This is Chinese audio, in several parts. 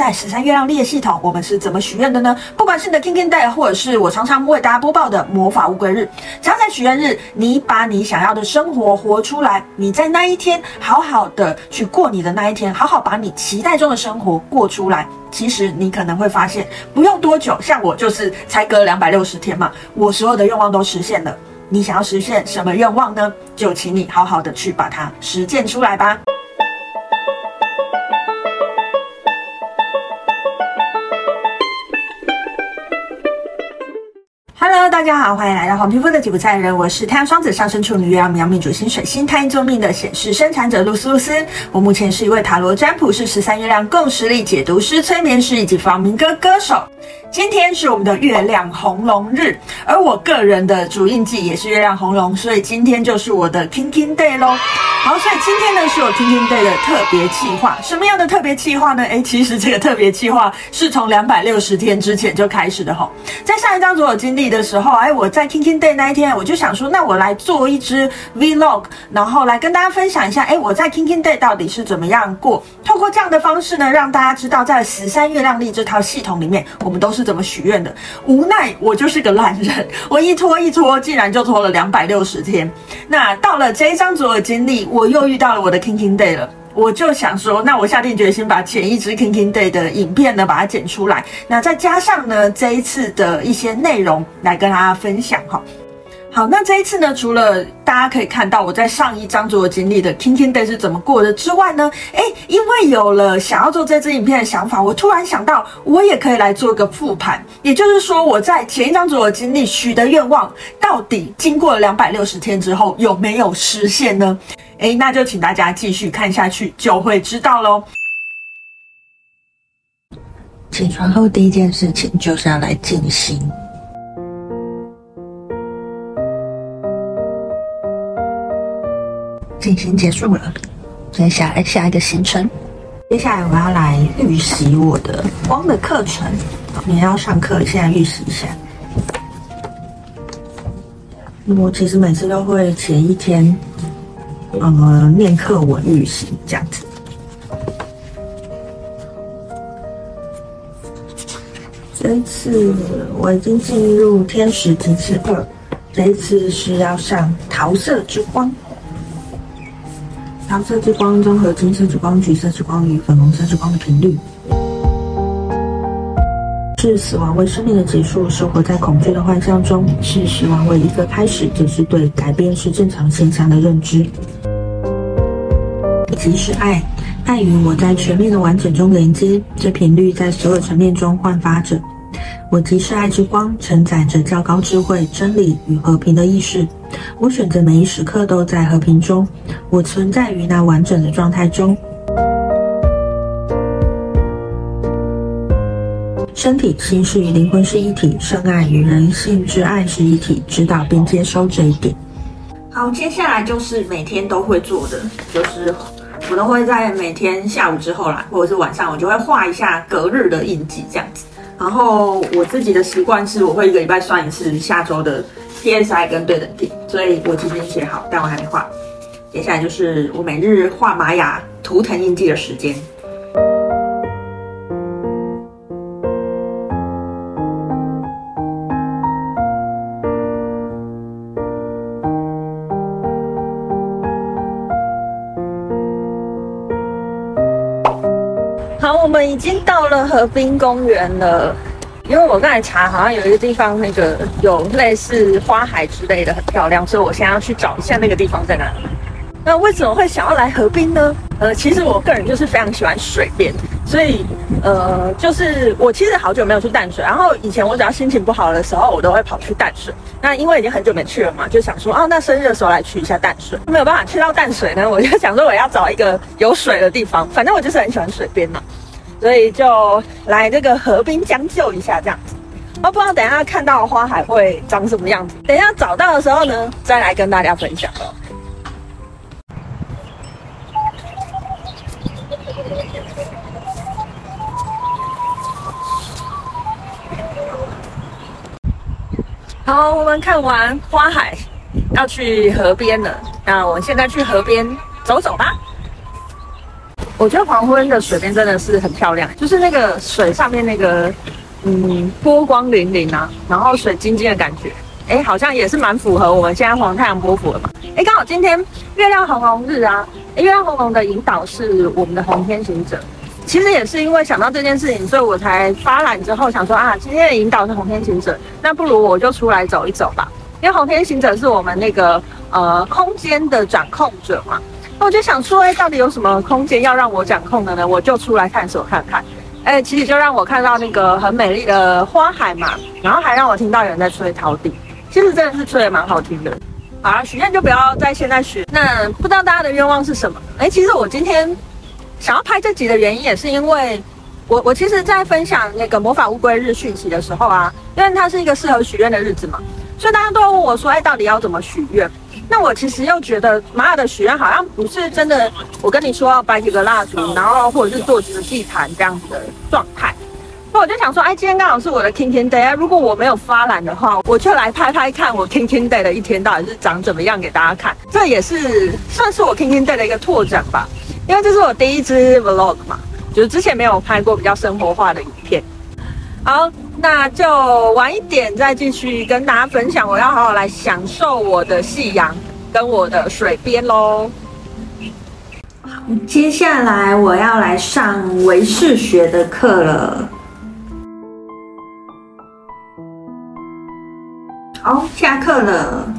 在十三月亮历系统，我们是怎么许愿的呢？不管是你的 Kin Kin Day，或者是我常常为大家播报的魔法乌龟日，只要在许愿日，你把你想要的生活活出来，你在那一天好好的去过你的那一天，好好把你期待中的生活过出来。其实你可能会发现，不用多久，像我就是才隔两百六十天嘛，我所有的愿望都实现了。你想要实现什么愿望呢？就请你好好的去把它实践出来吧。大家好，欢迎来到黄皮肤的吉普赛人，我是太阳双子上升处女月亮命主星水星太阴救命的显示生产者露丝露丝。我目前是一位塔罗占卜师、十三月亮共识力解读师、催眠师以及房民歌歌手。今天是我们的月亮红龙日，而我个人的主印记也是月亮红龙，所以今天就是我的 King King Day 喽。好，所以今天呢是我 Kin Kin Day 的特别计划。什么样的特别计划呢？诶，其实这个特别计划是从两百六十天之前就开始的吼。在上一张所有经历的时候，诶，我在 King King Day 那一天，我就想说，那我来做一支 Vlog，然后来跟大家分享一下，诶，我在 King King Day 到底是怎么样过。透过这样的方式呢，让大家知道在十三月亮历这套系统里面，我们都是。怎么许愿的？无奈我就是个懒人，我一拖一拖，竟然就拖了两百六十天。那到了这一张左耳经历，我又遇到了我的 King King Day 了。我就想说，那我下定决心把前一支 King King Day 的影片呢，把它剪出来。那再加上呢，这一次的一些内容来跟大家分享哈。好，那这一次呢，除了大家可以看到我在上一张所经历的 Kin Kin Day 是怎么过的之外呢，诶，因为有了想要做这支影片的想法，我突然想到，我也可以来做个复盘。也就是说，我在前一张所经历许的愿望，到底经过了两百六十天之后有没有实现呢？诶，那就请大家继续看下去，就会知道喽。起床后第一件事情就是要来静心。进行结束了，接下来下一个行程。接下来我要来预习我的光的课程，明天要上课，现在预习一下。我其实每次都会前一天，呃，念课文预习这样子。这一次我已经进入天使级次二，这一次是要上桃色之光。桃色之光综合金色之光、橘色之光与粉红色之光的频率，是死亡为生命的结束，生活在恐惧的幻象中；是死亡为一个开始，则是对改变是正常现象的认知。即是爱，爱与我在全面的完整中连接，这频率在所有层面中焕发着。我即是爱之光，承载着较高智慧、真理与和平的意识。我选择每一时刻都在和平中，我存在于那完整的状态中。身体、心识与灵魂是一体，圣爱与人性之爱是一体，知道并接收这一点。好，接下来就是每天都会做的，就是我都会在每天下午之后啦，或者是晚上，我就会画一下隔日的印记，这样子。然后我自己的习惯是，我会一个礼拜算一次下周的 PSI 跟对等订，所以我今天写好，但我还没画。接下来就是我每日画玛雅图腾印记的时间。好，我们已经到了河滨公园了。因为我刚才查，好像有一个地方那个有类似花海之类的，很漂亮，所以我现在要去找一下那个地方在哪里。那为什么会想要来河滨呢？呃，其实我个人就是非常喜欢水边，所以呃，就是我其实好久没有去淡水，然后以前我只要心情不好的时候，我都会跑去淡水。那因为已经很久没去了嘛，就想说啊，那生日的时候来去一下淡水。没有办法去到淡水呢，我就想说我要找一个有水的地方，反正我就是很喜欢水边嘛。所以就来这个河滨将就一下，这样子。我不知道等下看到花海会长什么样子。等下找到的时候呢，再来跟大家分享哦。好，我们看完花海，要去河边了。那我现在去河边走走吧。我觉得黄昏的水边真的是很漂亮，就是那个水上面那个，嗯，波光粼粼啊，然后水晶晶的感觉，哎，好像也是蛮符合我们现在黄太阳波幅的嘛。哎，刚好今天月亮红红日啊，月亮红红的引导是我们的红天行者。其实也是因为想到这件事情，所以我才发懒之后想说啊，今天的引导是红天行者，那不如我就出来走一走吧。因为红天行者是我们那个呃空间的掌控者嘛。我就想说，哎，到底有什么空间要让我掌控的呢？我就出来探索看看。哎，其实就让我看到那个很美丽的花海嘛，然后还让我听到有人在吹陶笛，其实真的是吹得蛮好听的。好了，许愿就不要在现在许。那不知道大家的愿望是什么？哎，其实我今天想要拍这集的原因，也是因为我我其实，在分享那个魔法乌龟日讯息的时候啊，因为它是一个适合许愿的日子嘛，所以大家都问我说，哎，到底要怎么许愿？那我其实又觉得玛雅的许愿好像不是真的，我跟你说要摆几个蜡烛，然后或者是做几个祭坛这样子的状态。那我就想说，哎，今天刚好是我的 King Day 啊，如果我没有发懒的话，我就来拍拍看我 King Day 的一天到底是长怎么样给大家看。这也是算是我 King Day 的一个拓展吧，因为这是我第一支 Vlog 嘛，就是之前没有拍过比较生活化的影片。好。那就晚一点再继续跟大家分享，我要好好来享受我的夕阳跟我的水边喽。接下来我要来上唯识学的课了。好，下课了。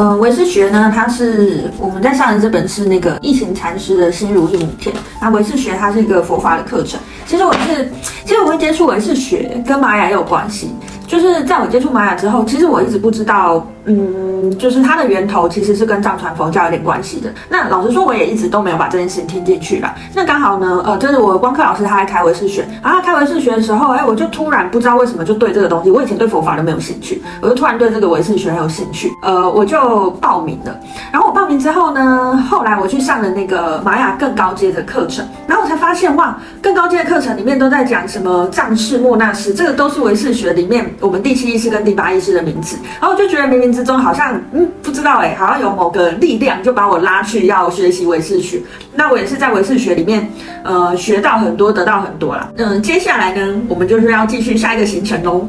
呃，唯识学呢，它是我们在上的这本是那个一行禅师的心如意母篇。那唯识学它是一个佛法的课程。其实我是，其实我会接触唯识学跟玛雅也有关系。就是在我接触玛雅之后，其实我一直不知道，嗯，就是它的源头其实是跟藏传佛教有点关系的。那老实说，我也一直都没有把这件事情听进去啦。那刚好呢，呃，就是我光课老师他在开唯识学，然后开唯识学的时候，哎，我就突然不知道为什么就对这个东西，我以前对佛法都没有兴趣，我就突然对这个唯识学很有兴趣，呃，我就报名了。然后我报名之后呢，后来我去上了那个玛雅更高阶的课程，然后我才发现哇，更高阶的课程里面都在讲什么藏式、莫那式，这个都是唯识学里面。我们第七意识跟第八意识的名字，然后我就觉得明明之中好像，嗯，不知道哎，好像有某个力量就把我拉去要学习唯识学。那我也是在唯识学里面，呃，学到很多，得到很多啦。嗯，接下来呢，我们就是要继续下一个行程喽。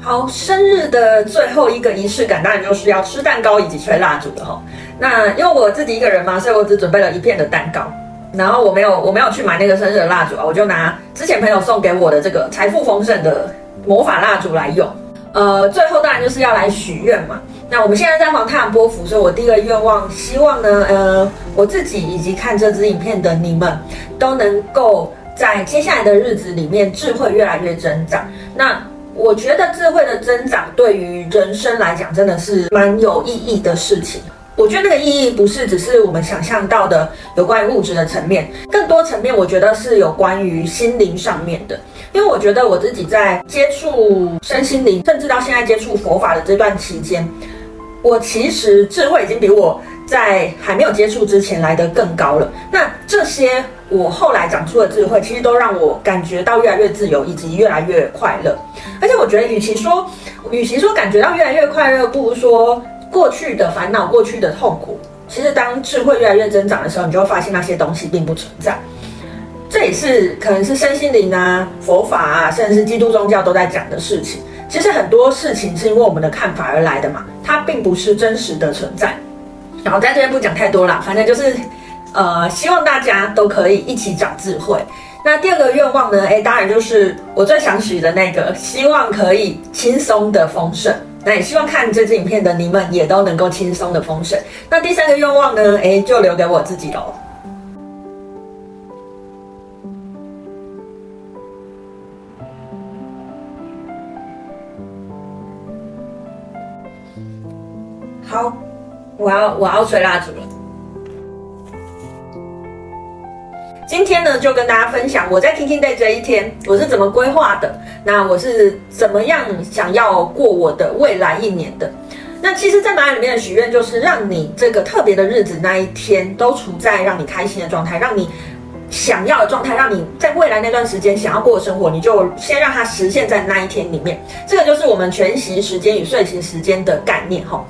好，生日的最后一个仪式感，当然就是要吃蛋糕以及吹蜡烛的哈。那因为我自己一个人嘛，所以我只准备了一片的蛋糕，然后我没有，我没有去买那个生日的蜡烛啊，我就拿之前朋友送给我的这个财富丰盛的魔法蜡烛来用。呃，最后当然就是要来许愿嘛。那我们现在在黄太阳波符，所以我第一个愿望，希望呢，呃，我自己以及看这支影片的你们，都能够在接下来的日子里面智慧越来越增长。那我觉得智慧的增长对于人生来讲，真的是蛮有意义的事情。我觉得那个意义不是只是我们想象到的有关于物质的层面，更多层面，我觉得是有关于心灵上面的。因为我觉得我自己在接触身心灵，甚至到现在接触佛法的这段期间，我其实智慧已经比我在还没有接触之前来得更高了。那这些我后来长出的智慧，其实都让我感觉到越来越自由，以及越来越快乐。而且我觉得，与其说，与其说感觉到越来越快乐，不如说过去的烦恼、过去的痛苦，其实当智慧越来越增长的时候，你就会发现那些东西并不存在。这也是可能是身心灵啊、佛法啊，甚至是基督宗教都在讲的事情。其实很多事情是因为我们的看法而来的嘛，它并不是真实的存在。然后在这边不讲太多了，反正就是，呃，希望大家都可以一起长智慧。那第二个愿望呢？诶，当然就是我最想许的那个，希望可以轻松的丰盛。那也希望看这支影片的你们也都能够轻松的丰盛。那第三个愿望呢？诶，就留给我自己喽。我要我要吹蜡烛了。今天呢，就跟大家分享我在 King Day 这一天我是怎么规划的。那我是怎么样想要过我的未来一年的？那其实，在玛雅里面的许愿，就是让你这个特别的日子那一天都处在让你开心的状态，让你想要的状态，让你在未来那段时间想要过的生活，你就先让它实现在那一天里面。这个就是我们全息时间与睡醒时间的概念，吼。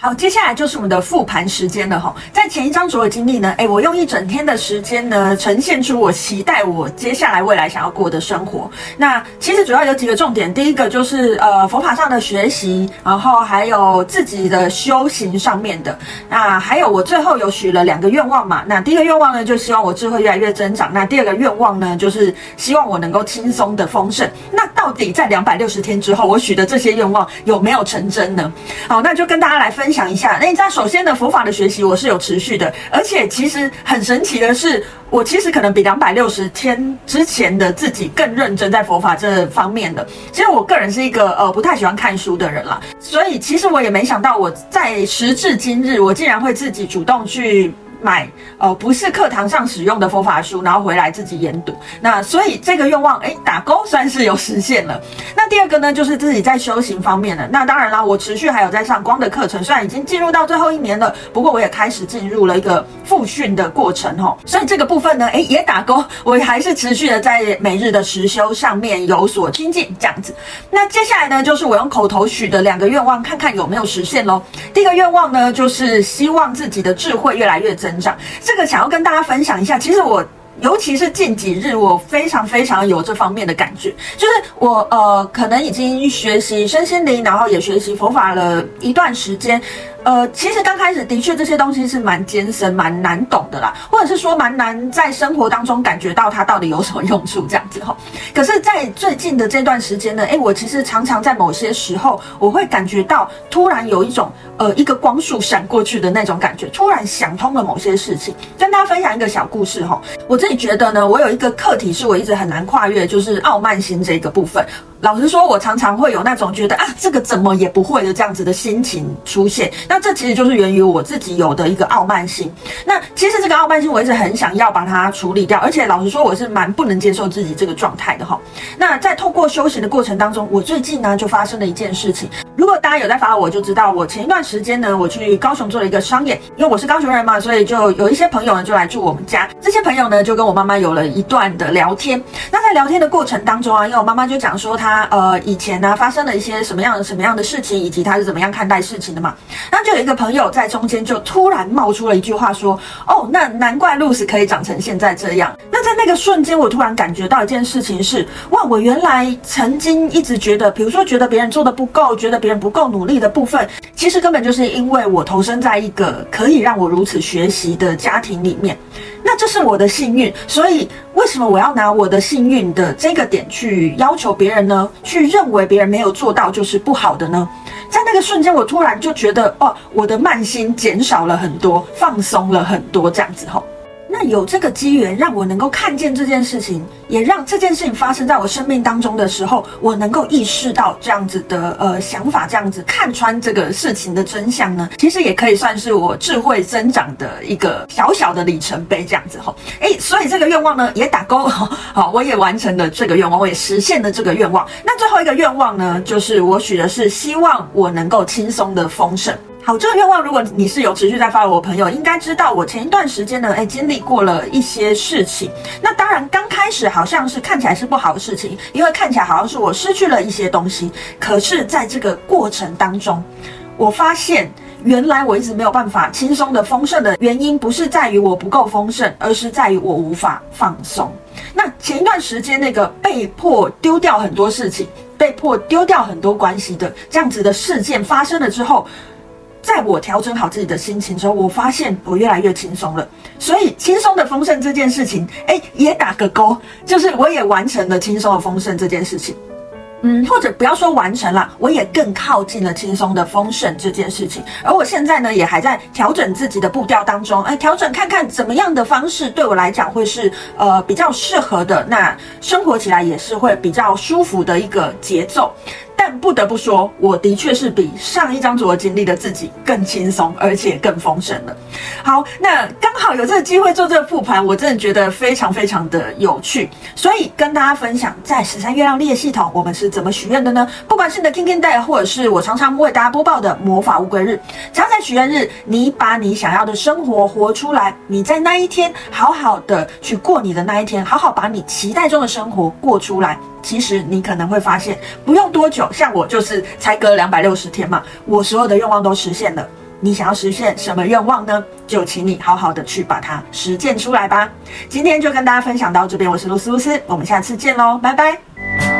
好，接下来就是我们的复盘时间了哈。在前一章所有经历呢，诶，我用一整天的时间呢，呈现出我期待我接下来未来想要过的生活。那其实主要有几个重点，第一个就是呃佛法上的学习，然后还有自己的修行上面的。那还有我最后有许了两个愿望嘛。那第一个愿望呢，就希望我智慧越来越增长。那第二个愿望呢，就是希望我能够轻松的丰盛。那到底在两百六十天之后，我许的这些愿望有没有成真呢？好，那就跟大家来分。分享一下，那你知道，首先的，佛法的学习我是有持续的，而且其实很神奇的是，我其实可能比两百六十天之前的自己更认真在佛法这方面的。其实我个人是一个呃不太喜欢看书的人啦，所以其实我也没想到，我在时至今日，我竟然会自己主动去。买呃不是课堂上使用的佛法书，然后回来自己研读。那所以这个愿望哎打勾算是有实现了。那第二个呢，就是自己在修行方面的。那当然啦，我持续还有在上光的课程，虽然已经进入到最后一年了，不过我也开始进入了一个复训的过程吼。所以这个部分呢，哎也打勾，我还是持续的在每日的实修上面有所精进这样子。那接下来呢，就是我用口头许的两个愿望，看看有没有实现喽。第一个愿望呢，就是希望自己的智慧越来越增。成长，这个想要跟大家分享一下。其实我，尤其是近几日，我非常非常有这方面的感觉，就是我呃，可能已经学习身心灵，然后也学习佛法了一段时间。呃，其实刚开始的确这些东西是蛮艰深、蛮难懂的啦，或者是说蛮难在生活当中感觉到它到底有什么用处这样子哈。可是，在最近的这段时间呢，诶，我其实常常在某些时候，我会感觉到突然有一种呃一个光束闪过去的那种感觉，突然想通了某些事情。跟大家分享一个小故事哈，我自己觉得呢，我有一个课题是我一直很难跨越，就是傲慢心这个部分。老实说，我常常会有那种觉得啊，这个怎么也不会的这样子的心情出现。那这其实就是源于我自己有的一个傲慢心。那其实这个傲慢心，我一直很想要把它处理掉。而且老实说，我是蛮不能接受自己这个状态的哈。那在透过修行的过程当中，我最近呢就发生了一件事情。如果大家有在发我，就知道我前一段时间呢，我去高雄做了一个商演。因为我是高雄人嘛，所以就有一些朋友呢就来住我们家。这些朋友呢就跟我妈妈有了一段的聊天。那在聊天的过程当中啊，因为我妈妈就讲说她。呃以前呢、发生了一些什么样什么样的事情，以及她是怎么样看待事情的嘛？那就有一个朋友在中间就突然冒出了一句话说：“哦，那难怪露丝可以长成现在这样。”那在那个瞬间，我突然感觉到一件事情是：哇，我原来曾经一直觉得，比如说觉得别人做的不够，觉得别人不够努力的部分，其实根本就是因为我投身在一个可以让我如此学习的家庭里面。那这是我的幸运，所以为什么我要拿我的幸运的这个点去要求别人呢？去认为别人没有做到就是不好的呢？在那个瞬间，我突然就觉得，哦，我的慢心减少了很多，放松了很多，这样子吼。那有这个机缘让我能够看见这件事情，也让这件事情发生在我生命当中的时候，我能够意识到这样子的呃想法，这样子看穿这个事情的真相呢，其实也可以算是我智慧增长的一个小小的里程碑，这样子哈。哎，所以这个愿望呢也打勾，好，我也完成了这个愿望，我也实现了这个愿望。那最后一个愿望呢，就是我许的是希望我能够轻松的丰盛。好，这个愿望，如果你是有持续在发我朋友，应该知道我前一段时间呢，哎，经历过了一些事情。那当然，刚开始好像是看起来是不好的事情，因为看起来好像是我失去了一些东西。可是，在这个过程当中，我发现原来我一直没有办法轻松的丰盛的原因，不是在于我不够丰盛，而是在于我无法放松。那前一段时间那个被迫丢掉很多事情，被迫丢掉很多关系的这样子的事件发生了之后。在我调整好自己的心情之后，我发现我越来越轻松了。所以轻松的丰盛这件事情，哎，也打个勾，就是我也完成了轻松的丰盛这件事情。嗯，或者不要说完成了，我也更靠近了轻松的丰盛这件事情。而我现在呢，也还在调整自己的步调当中，哎，调整看看怎么样的方式对我来讲会是呃比较适合的，那生活起来也是会比较舒服的一个节奏。但不得不说，我的确是比上一章所经历的自己更轻松，而且更丰盛了。好，那刚好有这个机会做这个复盘，我真的觉得非常非常的有趣，所以跟大家分享，在十三月亮历系统，我们是怎么许愿的呢？不管是你的 Kin Kin Day，或者是我常常为大家播报的魔法乌龟日，只要在许愿日，你把你想要的生活活出来，你在那一天好好的去过你的那一天，好好把你期待中的生活过出来。其实你可能会发现，不用多久，像我就是才隔两百六十天嘛，我所有的愿望都实现了。你想要实现什么愿望呢？就请你好好的去把它实践出来吧。今天就跟大家分享到这边，我是露丝露丝，我们下次见喽，拜拜。